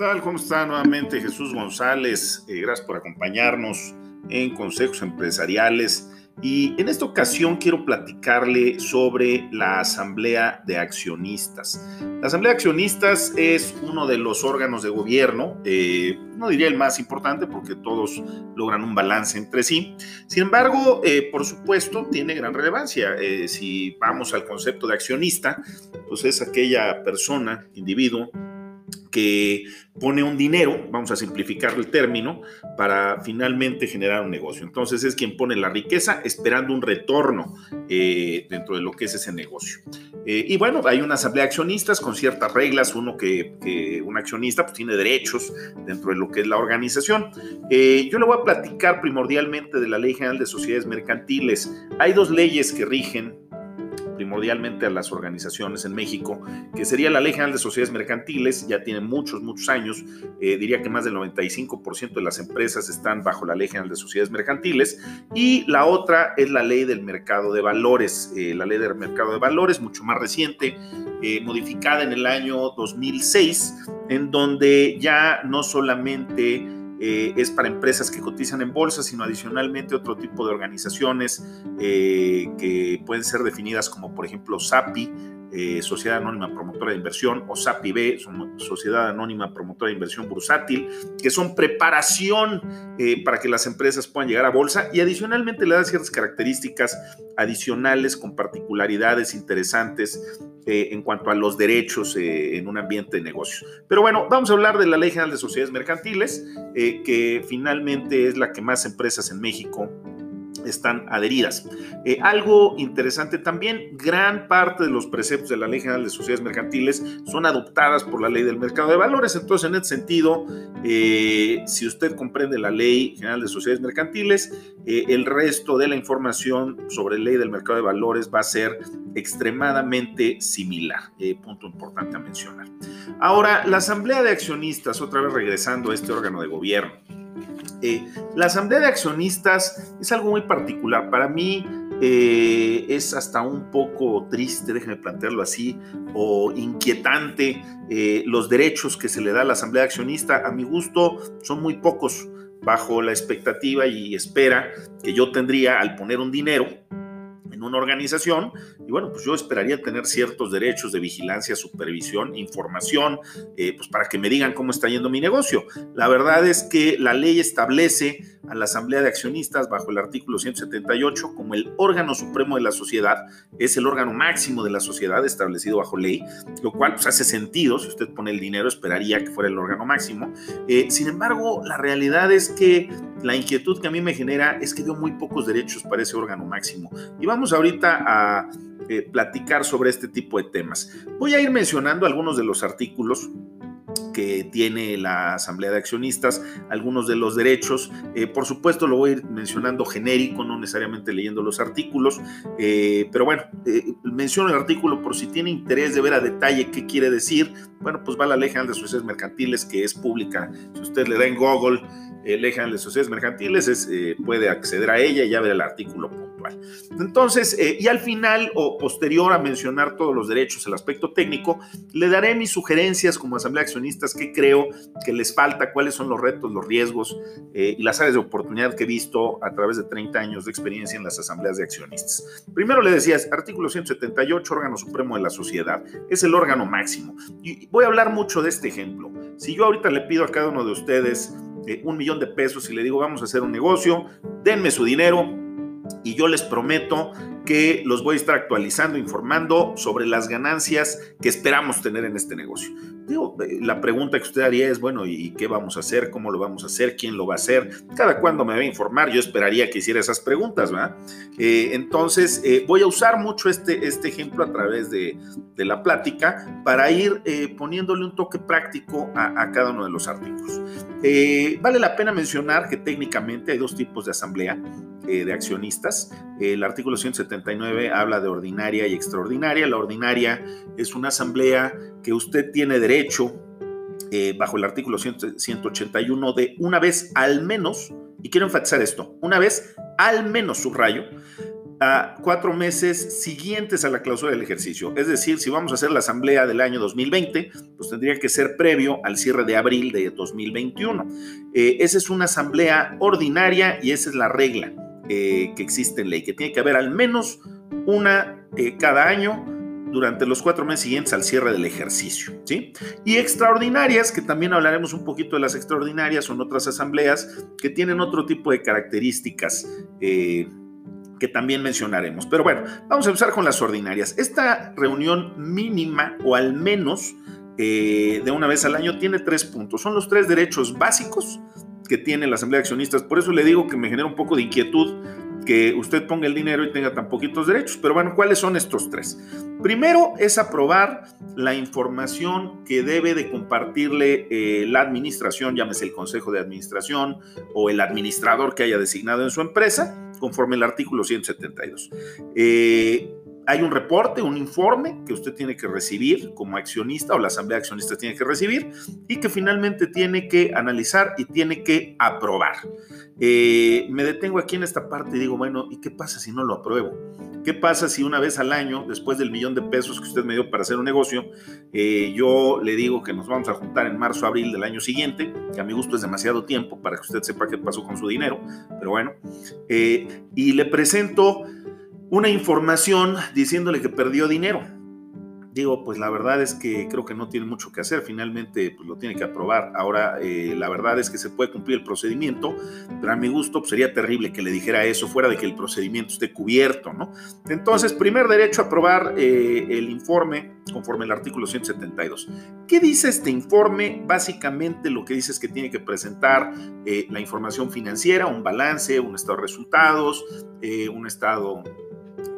tal? ¿Cómo está nuevamente Jesús González? Eh, gracias por acompañarnos en Consejos Empresariales. Y en esta ocasión quiero platicarle sobre la Asamblea de Accionistas. La Asamblea de Accionistas es uno de los órganos de gobierno, eh, no diría el más importante porque todos logran un balance entre sí. Sin embargo, eh, por supuesto, tiene gran relevancia. si vamos al concepto de accionista, pues es aquella persona, individuo, que pone un dinero, vamos a simplificar el término, para finalmente generar un negocio. Entonces es quien pone la riqueza esperando un retorno eh, dentro de lo que es ese negocio. Eh, y bueno, hay una asamblea de accionistas con ciertas reglas, uno que, un accionista pues, tiene derechos dentro de lo que es la organización. Eh, yo le voy a platicar primordialmente de la Ley General de Sociedades Mercantiles. Hay dos leyes que rigen primordialmente a las organizaciones en México, que sería la Ley General de Sociedades Mercantiles, ya tiene muchos, muchos años, eh, diría que más del 95% de las empresas están bajo la Ley General de Sociedades Mercantiles, y la otra es la Ley del Mercado de Valores, eh, la Ley del Mercado de Valores, mucho más reciente, eh, modificada en el año 2006, en donde ya no solamente eh, es para empresas que cotizan en bolsa, sino adicionalmente otro tipo de organizaciones eh, que pueden ser definidas como por ejemplo SAPI, eh, Sociedad Anónima Promotora de Inversión, o SAPI-B, Sociedad Anónima Promotora de Inversión Bursátil, que son preparación para que las empresas puedan llegar a bolsa y adicionalmente le da ciertas características adicionales con particularidades interesantes eh, en cuanto a los derechos eh, en un ambiente de negocio. Pero bueno, vamos a hablar de la Ley General de Sociedades Mercantiles, eh, que finalmente es la que más empresas en México están adheridas. Eh, algo interesante también, gran parte de los preceptos de la Ley General de Sociedades Mercantiles son adoptadas por la Ley del Mercado de Valores. Entonces, en ese sentido, eh, si usted comprende la Ley General de Sociedades Mercantiles, eh, el resto de la información sobre la Ley del Mercado de Valores va a ser extremadamente similar. punto importante a mencionar. Ahora, la Asamblea de Accionistas, otra vez regresando a este órgano de gobierno, eh, la asamblea de accionistas es algo muy particular. Para mí eh, es hasta un poco triste, déjenme plantearlo así, o inquietante eh, los derechos que se le da a la asamblea de accionista. A mi gusto son muy pocos bajo la expectativa y espera que yo tendría al poner un dinero una organización y bueno, pues yo esperaría tener ciertos derechos de vigilancia, supervisión, información, eh, pues para que me digan cómo está yendo mi negocio. La verdad es que la ley establece a la Asamblea de Accionistas bajo el artículo 178 como el órgano supremo de la sociedad, es el órgano máximo de la sociedad establecido bajo ley, lo cual pues, hace sentido, si usted pone el dinero esperaría que fuera el órgano máximo. Eh, sin embargo, la realidad es que la inquietud que a mí me genera es que dio muy pocos derechos para ese órgano máximo. Y vamos ahorita a eh, platicar sobre este tipo de temas. Voy a ir mencionando algunos de los artículos tiene la Asamblea de Accionistas, algunos de los derechos. Eh, por supuesto, lo voy a ir mencionando genérico, no necesariamente leyendo los artículos, eh, pero bueno, menciono el artículo por si tiene interés de ver a detalle qué quiere decir. Bueno, pues va la Ley General de Sociedades Mercantiles, que es pública. Si usted le da en Google eh, General de Sociedades Mercantiles, eh, puede acceder a ella y ya ver el artículo puntual. Entonces, eh, y al final o posterior a mencionar todos los derechos, el aspecto técnico, le daré mis sugerencias como asamblea de accionistas que creo que les falta, cuáles son los retos, los riesgos y las áreas de oportunidad que he visto a través de 30 años de experiencia en las asambleas de accionistas. Primero le decía, artículo 178, órgano supremo de la sociedad, es el órgano máximo. Y voy a hablar mucho de este ejemplo. Si yo ahorita le pido a cada uno de ustedes, eh, un millón de pesos y le digo vamos a hacer un negocio, denme su dinero y yo les prometo que los voy a estar actualizando, informando sobre las ganancias que esperamos tener en este negocio. Eh, la pregunta que usted haría es, bueno, ¿y qué vamos a hacer? ¿Cómo lo vamos a hacer? ¿Quién lo va a hacer? Cada cuándo me va a informar, yo esperaría que hiciera esas preguntas, ¿verdad? Eh, entonces, voy a usar mucho este, este ejemplo a través de, la plática para ir poniéndole un toque práctico a, cada uno de los artículos. Vale la pena mencionar que técnicamente hay dos tipos de asamblea. Eh, de accionistas. El artículo 179 habla de ordinaria y extraordinaria. La ordinaria es una asamblea que usted tiene derecho, eh, bajo el artículo 181, de una vez al menos, y quiero enfatizar esto, una vez al menos subrayo, a cuatro meses siguientes a la clausura del ejercicio. Es decir, si vamos a hacer la asamblea del año 2020, pues tendría que ser previo al cierre de abril de 2021. Eh, esa es una asamblea ordinaria y esa es la regla eh, que existe en ley, que tiene que haber al menos una eh, cada año durante los cuatro meses siguientes al cierre del ejercicio. ¿sí? Y extraordinarias, que también hablaremos un poquito de las extraordinarias, son otras asambleas que tienen otro tipo de características que también mencionaremos. Pero bueno, vamos a empezar con las ordinarias. Esta reunión mínima o al menos eh, de una vez al año tiene tres puntos. Son los tres derechos básicos que tiene la Asamblea de Accionistas. Por eso le digo que me genera un poco de inquietud que usted ponga el dinero y tenga tan poquitos derechos. Pero bueno, ¿cuáles son estos tres? Primero es aprobar la información que debe de compartirle eh, la administración, llámese el consejo de administración o el administrador que haya designado en su empresa, conforme el artículo 172. Eh, hay un reporte, un informe que usted tiene que recibir como accionista o la asamblea de accionistas tiene que recibir y que finalmente tiene que analizar y tiene que aprobar. Eh, me detengo aquí en esta parte y digo, bueno, ¿y qué pasa si no lo apruebo? ¿Qué pasa si una vez al año, después del millón de pesos que usted me dio para hacer un negocio, eh, yo le digo que nos vamos a juntar en marzo, abril del año siguiente, que a mi gusto es demasiado tiempo para que usted sepa qué pasó con su dinero, pero bueno, eh, y le presento una información diciéndole que perdió dinero. Digo, pues la verdad es que creo que no tiene mucho que hacer, finalmente pues, lo tiene que aprobar. Ahora, eh, la verdad es que se puede cumplir el procedimiento, pero a mi gusto pues, sería terrible que le dijera eso fuera de que el procedimiento esté cubierto, ¿no? Entonces, primer derecho a aprobar eh, el informe conforme el artículo 172. ¿Qué dice este informe? Básicamente lo que dice es que tiene que presentar eh, la información financiera, un balance, un estado de resultados, un estado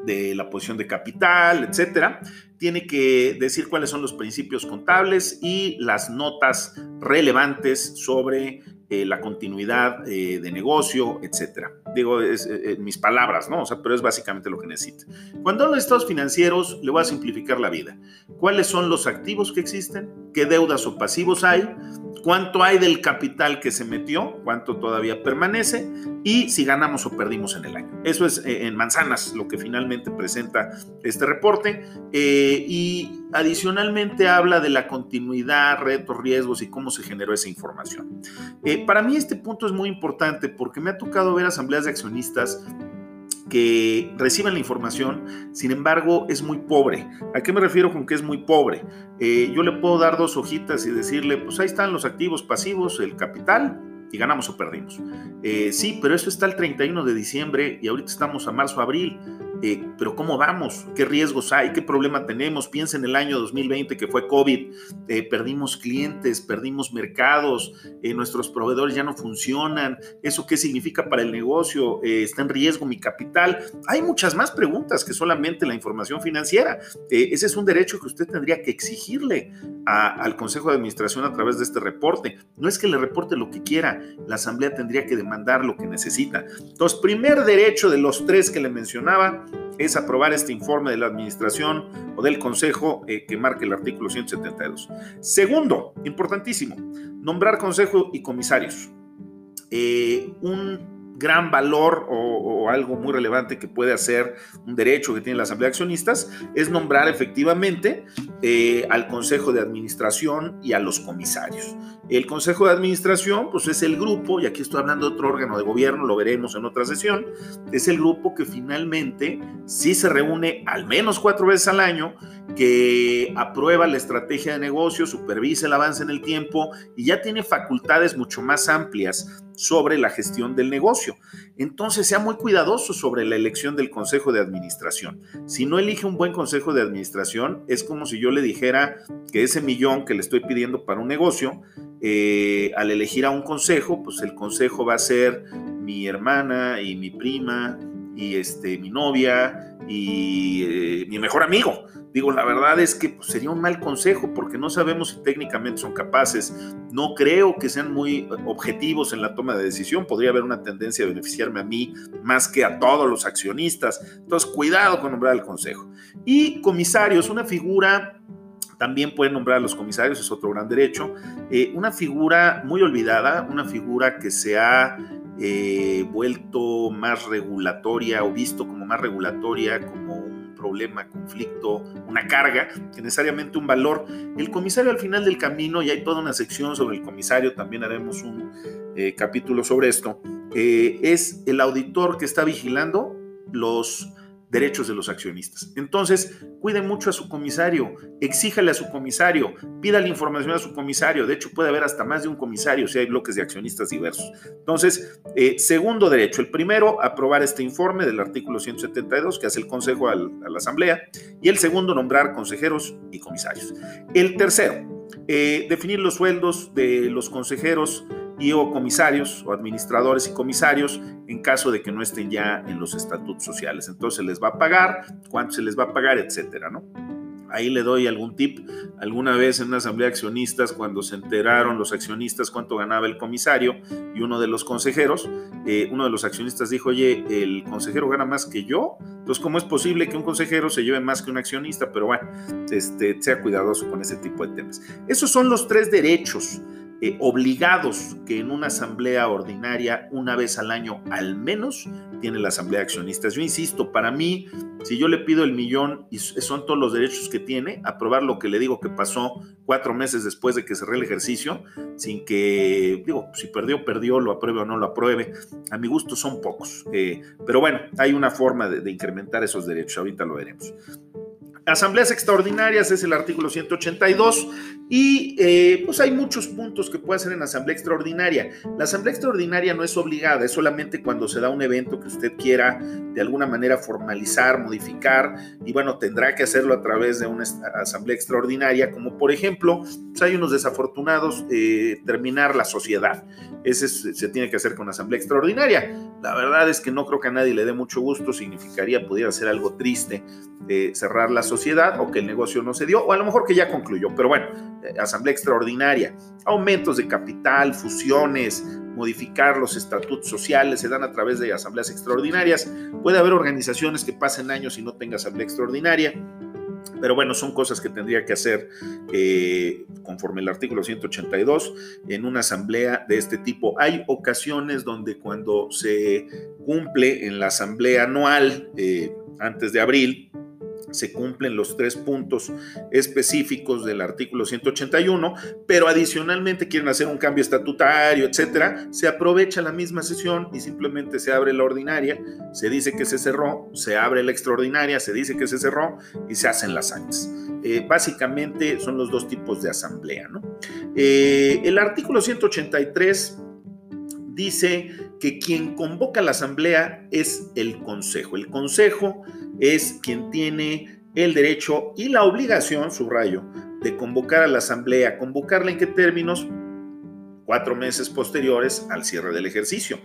de la posición de capital, etcétera. Tiene que decir cuáles son los principios contables y las notas relevantes sobre eh, la continuidad eh, de negocio, etcétera. Digo, es, eh, mis palabras, ¿no? O sea, pero es básicamente lo que necesita. Cuando hablo de estados financieros, le voy a simplificar la vida. ¿Cuáles son los activos que existen? ¿Qué deudas o pasivos hay? ¿Cuánto hay del capital que se metió? ¿Cuánto todavía permanece? Y si ganamos o perdimos en el año. Eso es en manzanas lo que finalmente presenta este reporte. y adicionalmente habla de la continuidad, retos, riesgos y cómo se generó esa información. Eh, para mí este punto es muy importante porque me ha tocado ver asambleas de accionistas que reciben la información, sin embargo es muy pobre. ¿A qué me refiero con que es muy pobre? Eh, yo le puedo dar dos hojitas y decirle, pues ahí están los activos pasivos, el capital, y ganamos o perdimos. Eh, sí, pero eso está el 31 de diciembre y ahorita estamos a marzo, abril. Eh, pero ¿cómo vamos? ¿Qué riesgos hay? ¿Qué problema tenemos? Piensa en el año 2020 que fue COVID, eh, perdimos clientes, perdimos mercados, nuestros proveedores ya no funcionan, ¿eso qué significa para el negocio? ¿Está en riesgo mi capital? Hay muchas más preguntas que solamente la información financiera. ese es un derecho que usted tendría que exigirle al Consejo de Administración a través de este reporte. No es que le reporte lo que quiera, la Asamblea tendría que demandar lo que necesita. Entonces, primer derecho de los tres que le mencionaba, es aprobar este informe de la administración o del consejo eh, que marque el artículo 172. Segundo, importantísimo, nombrar consejo y comisarios. Eh, un gran valor o, algo muy relevante que puede hacer un derecho que tiene la Asamblea de Accionistas es nombrar efectivamente eh, al Consejo de Administración y a los comisarios. El Consejo de Administración, pues es el grupo, y aquí estoy hablando de otro órgano de gobierno, lo veremos en otra sesión, es el grupo que finalmente sí se reúne al menos cuatro veces al año, que aprueba la estrategia de negocio, supervisa el avance en el tiempo y ya tiene facultades mucho más amplias sobre la gestión del negocio. Entonces, sea muy cuidadoso sobre la elección del consejo de administración. Si no elige un buen consejo de administración, es como si yo le dijera que ese millón que le estoy pidiendo para un negocio, eh, al elegir a un consejo, pues el consejo va a ser mi hermana y mi prima y este, mi novia y eh, mi mejor amigo. Digo, la verdad es que pues, sería un mal consejo porque no sabemos si técnicamente son capaces. No creo que sean muy objetivos en la toma de decisión. Podría haber una tendencia a beneficiarme a mí más que a todos los accionistas. Entonces, cuidado con nombrar al consejo. Y comisarios, una figura también pueden nombrar a los comisarios, es otro gran derecho. Eh, una figura muy olvidada, una figura que se ha eh, vuelto más regulatoria o visto como más regulatoria, como problema, conflicto, una carga, que necesariamente un valor. El comisario al final del camino, y hay toda una sección sobre el comisario, también haremos un eh, capítulo sobre esto, eh, es el auditor que está vigilando los derechos de los accionistas. Entonces, cuide mucho a su comisario, exíjale a su comisario, pídale información a su comisario. De hecho, puede haber hasta más de un comisario si hay bloques de accionistas diversos. Entonces, eh, segundo derecho, el primero, aprobar este informe del artículo 172 que hace el Consejo a la Asamblea. Y el segundo, nombrar consejeros y comisarios. El tercero, eh, definir los sueldos de los consejeros y o comisarios o administradores y comisarios en caso de que no estén ya en los estatutos sociales. Entonces se les va a pagar, cuánto se les va a pagar, etcétera, ¿no? Ahí le doy algún tip. Alguna vez en una asamblea de accionistas, cuando se enteraron los accionistas cuánto ganaba el comisario y uno de los consejeros, eh, uno de los accionistas dijo, oye, el consejero gana más que yo. Entonces, ¿cómo es posible que un consejero se lleve más que un accionista? Pero bueno, este, sea cuidadoso con ese tipo de temas. Esos son los tres derechos eh, obligados que en una asamblea ordinaria una vez al año al menos tiene la asamblea de accionistas. Yo insisto, para mí, si yo le pido el millón y son todos los derechos que tiene, aprobar lo que le digo que pasó cuatro meses después de que cerré el ejercicio, sin que, digo, si perdió, perdió, lo apruebe o no lo apruebe, a mi gusto son pocos. Eh, pero bueno, hay una forma de incrementar esos derechos, ahorita lo veremos. Asambleas extraordinarias es el artículo 182 y eh, pues hay muchos puntos que puede hacer en asamblea extraordinaria. La asamblea extraordinaria no es obligada, es solamente cuando se da un evento que usted quiera de alguna manera formalizar, modificar y bueno, tendrá que hacerlo a través de una asamblea extraordinaria, como por ejemplo, pues hay unos desafortunados, eh, terminar la sociedad. Ese se tiene que hacer con asamblea extraordinaria. La verdad es que no creo que a nadie le dé mucho gusto, significaría, pudiera ser algo triste eh, cerrar la sociedad o que el negocio no se dio, o a lo mejor que ya concluyó, pero bueno, eh, asamblea extraordinaria, aumentos de capital, fusiones, modificar los estatutos sociales, se dan a través de asambleas extraordinarias. Puede haber organizaciones que pasen años y no tengan asamblea extraordinaria. Pero bueno, son cosas que tendría que hacer eh, conforme el artículo 182 en una asamblea de este tipo. Hay ocasiones donde cuando se cumple en la asamblea anual eh, antes de abril, se cumplen los tres puntos específicos del artículo 181, pero adicionalmente quieren hacer un cambio estatutario, etcétera, se aprovecha la misma sesión y simplemente se abre la ordinaria, se dice que se cerró, se abre la extraordinaria, se dice que se cerró y se hacen las actas. Eh, básicamente son los dos tipos de asamblea. Eh, el artículo 183 dice que quien convoca la asamblea es el consejo. El consejo es quien tiene el derecho y la obligación, subrayo, de convocar a la asamblea. ¿Convocarla en qué términos? Cuatro meses posteriores al cierre del ejercicio.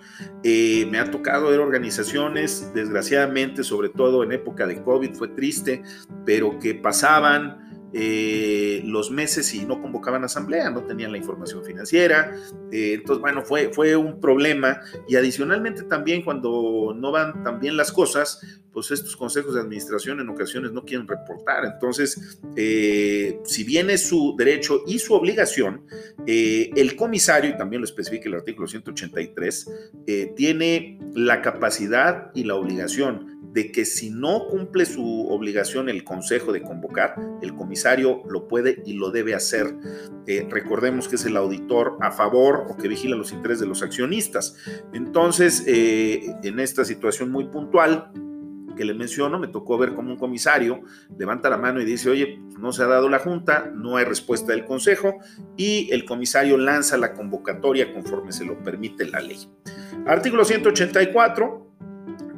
Eh, me ha tocado ver organizaciones, desgraciadamente, sobre todo en época de COVID, fue triste, pero que pasaban eh, los meses y no convocaban asamblea, no tenían la información financiera. Eh, entonces, bueno, fue, fue un problema. Y adicionalmente también cuando no van tan bien las cosas, pues estos consejos de administración en ocasiones no quieren reportar. Entonces, eh, si bien es su derecho y su obligación, el comisario, y también lo especifica el artículo 183, tiene la capacidad y la obligación de que si no cumple su obligación el Consejo de convocar, el comisario lo puede y lo debe hacer. Eh, recordemos que es el auditor a favor o que vigila los intereses de los accionistas. Entonces, eh, en esta situación muy puntual, que le menciono, me tocó ver como un comisario levanta la mano y dice, oye, no se ha dado la junta, no hay respuesta del consejo y el comisario lanza la convocatoria conforme se lo permite la ley. Artículo 184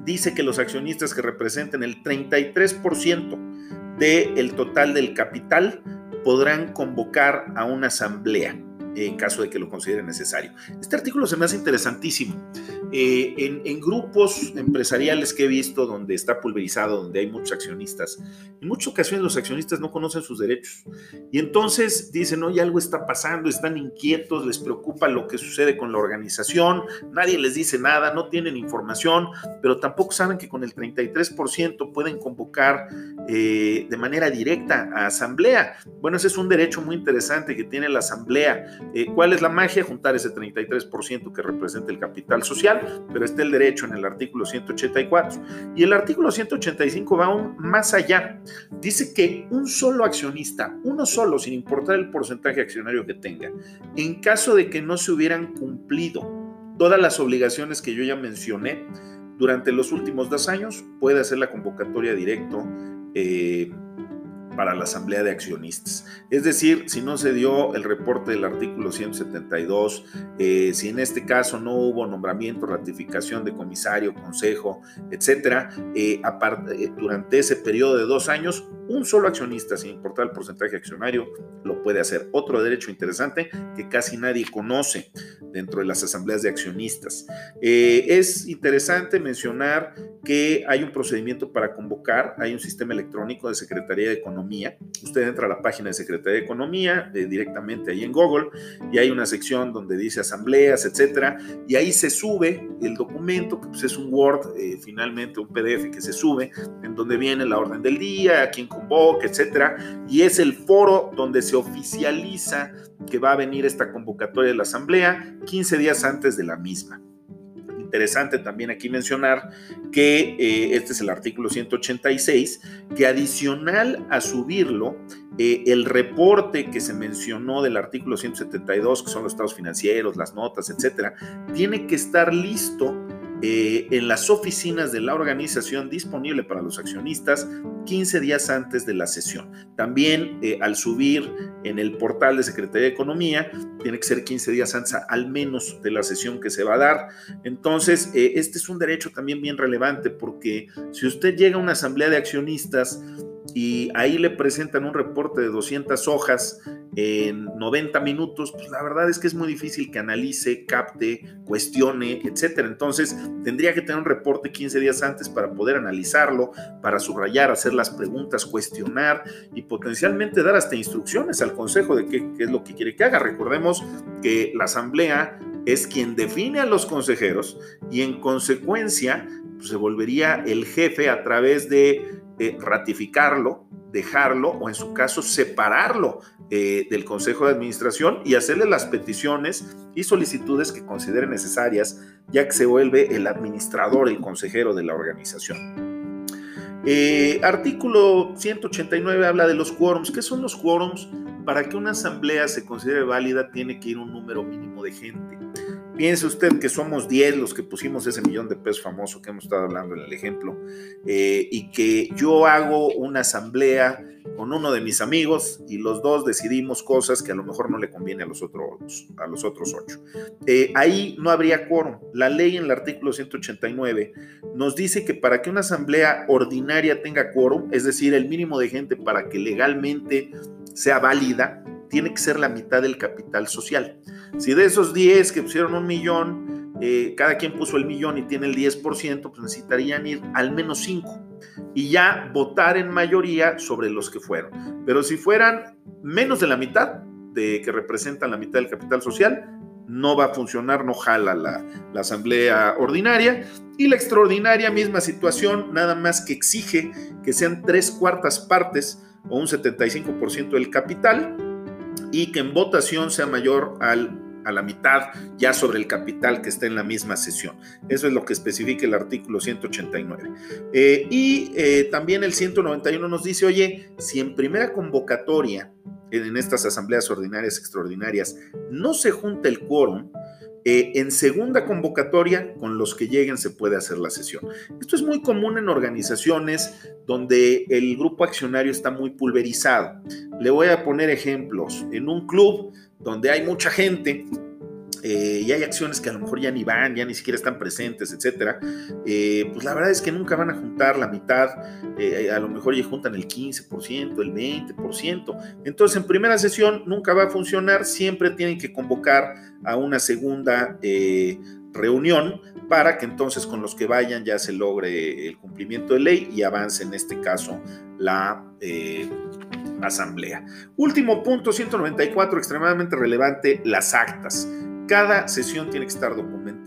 dice que los accionistas que representen el 33% del total del capital podrán convocar a una asamblea en caso de que lo considere necesario. Este artículo se me hace interesantísimo. Eh, en, grupos empresariales que he visto donde está pulverizado, donde hay muchos accionistas, en muchas ocasiones los accionistas no conocen sus derechos y entonces dicen, oye, algo está pasando, están inquietos, les preocupa lo que sucede con la organización, nadie les dice nada, no tienen información, pero tampoco saben que con el 33% pueden convocar eh, de manera directa a asamblea. Bueno, ese es un derecho muy interesante que tiene la asamblea Eh, ¿Cuál es la magia? Juntar ese 33% que representa el capital social, pero está el derecho en el artículo 184. Y el artículo 185 va aún más allá. Dice que un solo accionista, uno solo, sin importar el porcentaje accionario que tenga, en caso de que no se hubieran cumplido todas las obligaciones que yo ya mencioné, durante los últimos dos años puede hacer la convocatoria directo eh, para la asamblea de accionistas. Es decir, si no se dio el reporte del artículo 172, eh, si en este caso no hubo nombramiento, ratificación de comisario, consejo, etcétera, eh, durante ese periodo de dos años, un solo accionista, sin importar el porcentaje accionario, lo puede hacer. Otro derecho interesante que casi nadie conoce dentro de las asambleas de accionistas. Eh, es interesante mencionar que hay un procedimiento para convocar, hay un sistema electrónico de Secretaría de Economía. Usted entra a la página de Secretaría de Economía eh, directamente ahí en Google y hay una sección donde dice asambleas, etcétera, y ahí se sube el documento, que pues, es un Word, eh, finalmente un PDF que se sube, en donde viene la orden del día, quién convoca, etcétera, y es el foro donde se oficializa que va a venir esta convocatoria de la asamblea 15 días antes de la misma. Interesante también aquí mencionar que eh, este es el artículo 186, que adicional a subirlo, eh, el reporte que se mencionó del artículo 172, que son los estados financieros, las notas, etcétera, tiene que estar listo eh, en las oficinas de la organización disponible para los accionistas 15 días antes de la sesión. También eh, al subir en el portal de Secretaría de Economía, tiene que ser 15 días antes al menos de la sesión que se va a dar. Entonces, eh, este es un derecho también bien relevante porque si usted llega a una asamblea de accionistas, y ahí le presentan un reporte de 200 hojas en 90 minutos, pues la verdad es que es muy difícil que analice, capte, cuestione, etcétera. Entonces, tendría que tener un reporte 15 días antes para poder analizarlo, para subrayar, hacer las preguntas, cuestionar y potencialmente dar hasta instrucciones al consejo de qué, es lo que quiere que haga. Recordemos que la asamblea es quien define a los consejeros y en consecuencia pues, se volvería el jefe a través de ratificarlo, dejarlo o en su caso separarlo eh, del Consejo de Administración y hacerle las peticiones y solicitudes que considere necesarias, ya que se vuelve el administrador, el consejero de la organización. Eh, artículo 189 habla de los quórums. ¿Qué son los quórums? Para que una asamblea se considere válida tiene que ir un número mínimo de gente. Piense usted que somos 10 los que pusimos ese millón de pesos famoso que hemos estado hablando en el ejemplo, eh, y que yo hago una asamblea con uno de mis amigos y los dos decidimos cosas que a lo mejor no le conviene a los otros, a los otros ocho. Eh, ahí no habría quórum. La ley en el artículo 189 nos dice que para que una asamblea ordinaria tenga quórum, es decir, el mínimo de gente para que legalmente sea válida, tiene que ser la mitad del capital social. Si de esos 10 que pusieron un millón, eh, cada quien puso el millón y tiene el 10%, pues necesitarían ir al menos 5 y ya votar en mayoría sobre los que fueron. Pero si fueran menos de la mitad de que representan la mitad del capital social, no va a funcionar, no jala la, la, asamblea ordinaria. Y la extraordinaria, misma situación, nada más que exige que sean tres cuartas partes o un 75% del capital y que en votación sea mayor al, a la mitad ya sobre el capital que está en la misma sesión. Eso es lo que especifica el artículo 189. Eh, y eh, también el 191 nos dice, oye, si en primera convocatoria, en estas asambleas ordinarias extraordinarias, no se junta el quórum, eh, en segunda convocatoria, con los que lleguen se puede hacer la sesión. Esto es muy común en organizaciones donde el grupo accionario está muy pulverizado. Le voy a poner ejemplos. En un club donde hay mucha gente, eh, y hay acciones que a lo mejor ya ni van, ya ni siquiera están presentes, etcétera, eh, pues la verdad es que nunca van a juntar la mitad, eh, a lo mejor ya juntan el 15%, el 20%. Entonces, en primera sesión nunca va a funcionar, siempre tienen que convocar a una segunda reunión para que entonces con los que vayan ya se logre el cumplimiento de ley y avance en este caso la asamblea. Último punto, 194, extremadamente relevante, las actas. Cada sesión tiene que estar documentada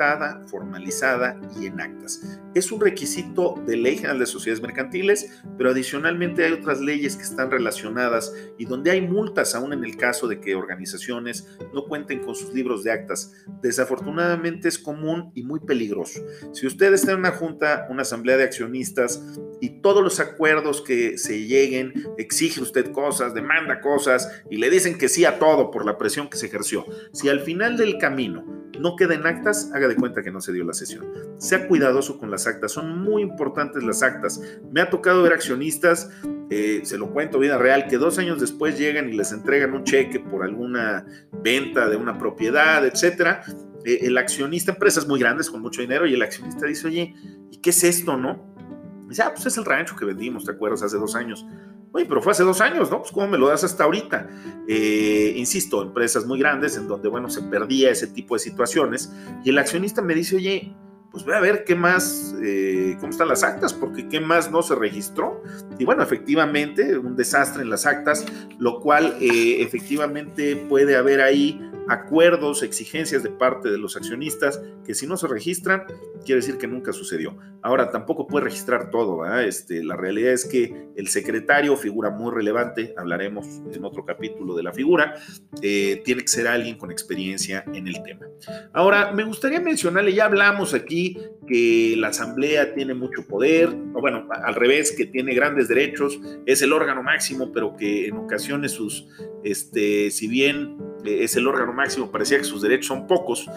formalizada y en actas. Es un requisito de Ley General de Sociedades Mercantiles, pero adicionalmente hay otras leyes que están relacionadas y donde hay multas aún en el caso de que organizaciones no cuenten con sus libros de actas. Desafortunadamente es común y muy peligroso. Si usted está en una junta, una asamblea de accionistas y todos los acuerdos que se lleguen, exige usted cosas, demanda cosas y le dicen que sí a todo por la presión que se ejerció. Si al final del camino no queda en actas, haga de cuenta que no se dio la sesión. Sea cuidadoso con las actas, son muy importantes las actas. Me ha tocado ver accionistas, eh, se lo cuento vida real, que dos años después llegan y les entregan un cheque por alguna venta de una propiedad, etcétera. Eh, el accionista, empresas muy grandes con mucho dinero, y el accionista dice, oye, ¿y qué es esto, no? dice, ah, pues es el rancho que vendimos, ¿te acuerdas? Hace dos años. Oye, pero fue hace dos años, ¿no? Pues ¿cómo me lo das hasta ahorita? Eh, insisto, empresas muy grandes en donde, bueno, se perdía ese tipo de situaciones y el accionista me dice, oye, pues voy a ver qué más, eh, cómo están las actas, porque qué más no se registró. Y bueno, efectivamente, un desastre en las actas, lo cual eh, efectivamente puede haber ahí acuerdos, exigencias de parte de los accionistas que si no se registran, quiere decir que nunca sucedió. Ahora, tampoco puede registrar todo. Este, la realidad es que el secretario, figura muy relevante, hablaremos en otro capítulo de la figura, eh, tiene que ser alguien con experiencia en el tema. Ahora, me gustaría mencionarle, ya hablamos aquí que la Asamblea tiene mucho poder, o bueno, al revés, que tiene grandes derechos, es el órgano máximo, pero que en ocasiones sus, este, si bien es el órgano máximo, parecía que sus derechos son pocos,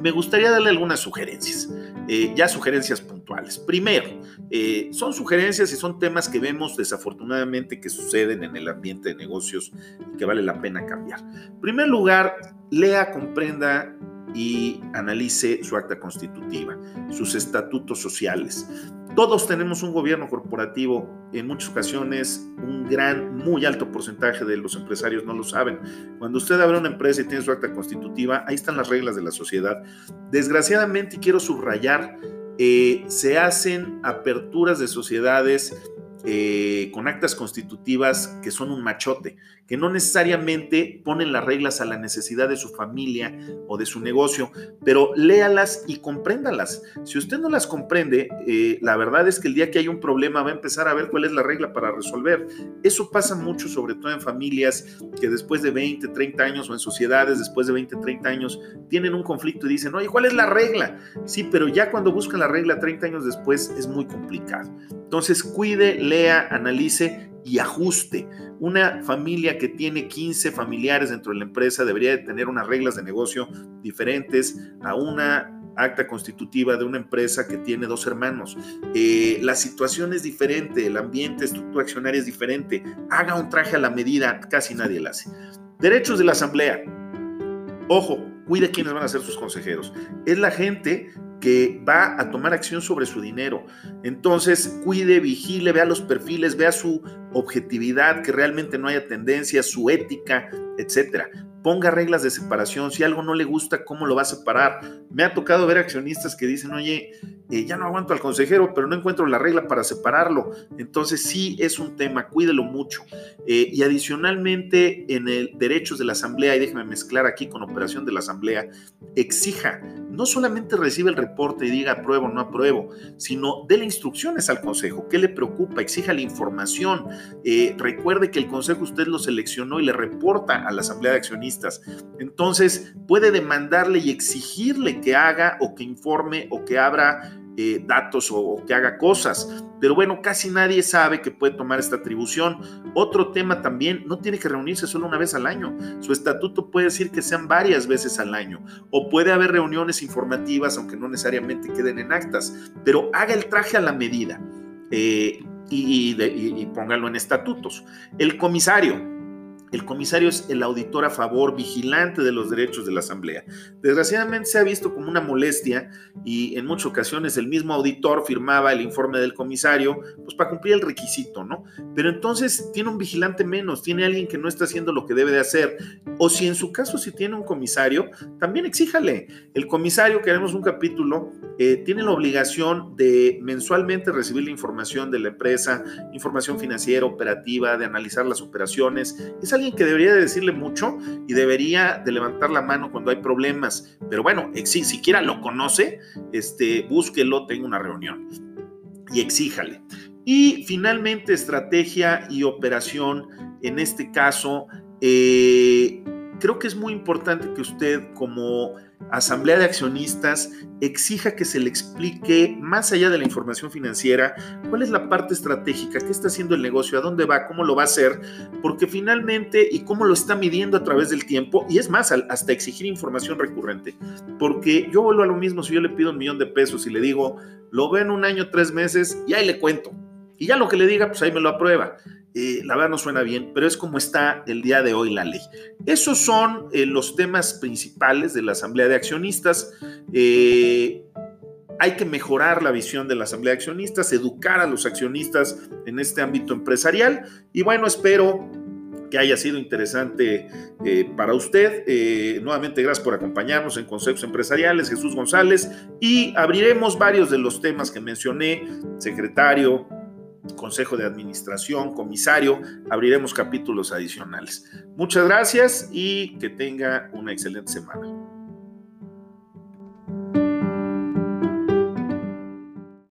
me gustaría darle algunas sugerencias, eh, ya sugerencias puntuales. Primero, eh, son sugerencias y son temas que vemos desafortunadamente que suceden en el ambiente de negocios y que vale la pena cambiar. En primer lugar, lea, comprenda y analice su acta constitutiva, sus estatutos sociales. Todos tenemos un gobierno corporativo, en muchas ocasiones un gran, muy alto porcentaje de los empresarios no lo saben. Cuando usted abre una empresa y tiene su acta constitutiva, ahí están las reglas de la sociedad. Desgraciadamente, quiero subrayar, eh, se hacen aperturas de sociedades eh, con actas constitutivas que son un machote, que no necesariamente ponen las reglas a la necesidad de su familia o de su negocio, pero léalas y compréndalas. Si usted no las comprende, eh, la verdad es que el día que hay un problema va a empezar a ver cuál es la regla para resolver. Eso pasa mucho, sobre todo en familias que después de 20, 30 años o en sociedades después de 20, 30 años tienen un conflicto y dicen, oye, ¿cuál es la regla? Sí, pero ya cuando buscan la regla 30 años después es muy complicado. Entonces, cuide, lea, analice y ajuste. Una familia que tiene 15 familiares dentro de la empresa debería de tener unas reglas de negocio diferentes a una acta constitutiva de una empresa que tiene dos hermanos. Eh, la situación es diferente, el ambiente, estructura accionaria es diferente. Haga un traje a la medida, casi nadie lo hace. Derechos de la asamblea. Ojo, cuide quiénes van a ser sus consejeros. Es la gente que va a tomar acción sobre su dinero. Entonces, cuide, vigile, vea los perfiles, vea su objetividad, que realmente no haya tendencia, su ética, etcétera ponga reglas de separación. Si algo no le gusta, ¿cómo lo va a separar? Me ha tocado ver accionistas que dicen, oye, eh, ya no aguanto al consejero, pero no encuentro la regla para separarlo. Entonces sí es un tema, cuídelo mucho. Eh, y adicionalmente, en el derechos de la asamblea, y déjeme mezclar aquí con operación de la asamblea, exija, no solamente recibe el reporte y diga apruebo o no apruebo, sino déle instrucciones al consejo. ¿Qué le preocupa? Exija la información. Eh, recuerde que el consejo usted lo seleccionó y le reporta a la asamblea de accionistas entonces puede demandarle y exigirle que haga o que informe o que abra eh, datos o, que haga cosas. Pero bueno, casi nadie sabe que puede tomar esta atribución. Otro tema también, no tiene que reunirse solo una vez al año. Su estatuto puede decir que sean varias veces al año. O puede haber reuniones informativas, aunque no necesariamente queden en actas. Pero haga el traje a la medida eh, y, y póngalo en estatutos. El comisario, el comisario es el auditor a favor, vigilante de los derechos de la Asamblea. Desgraciadamente se ha visto como una molestia y en muchas ocasiones el mismo auditor firmaba el informe del comisario, pues para cumplir el requisito, ¿no? Pero entonces tiene un vigilante menos, tiene alguien que no está haciendo lo que debe de hacer. O si en su caso si tiene un comisario, también exíjale. El comisario, que haremos un capítulo, eh, tiene la obligación de mensualmente recibir la información de la empresa, información financiera, operativa, de analizar las operaciones. Es alguien alguien que debería de decirle mucho y debería de levantar la mano cuando hay problemas. Pero bueno, si siquiera lo conoce, este, búsquelo, tenga una reunión y exíjale. Y finalmente, estrategia y operación, en este caso, eh, creo que es muy importante que usted como asamblea de accionistas exija que se le explique, más allá de la información financiera, cuál es la parte estratégica, qué está haciendo el negocio, a dónde va, cómo lo va a hacer, porque finalmente, y cómo lo está midiendo a través del tiempo, y es más, hasta exigir información recurrente, porque yo vuelvo a lo mismo si yo le pido un millón de pesos y le digo, lo ve en un año, tres meses, y ahí le cuento. Y ya lo que le diga, pues ahí me lo aprueba. Eh, la verdad no suena bien, pero es como está el día de hoy la ley. Esos son eh, los temas principales de la Asamblea de Accionistas. Eh, hay que mejorar la visión de la Asamblea de Accionistas, educar a los accionistas en este ámbito empresarial. Y bueno, espero que haya sido interesante para usted. nuevamente, gracias por acompañarnos en Consejos Empresariales, Jesús González, y abriremos varios de los temas que mencioné, secretario, consejo de administración, comisario, abriremos capítulos adicionales. Muchas gracias y que tenga una excelente semana.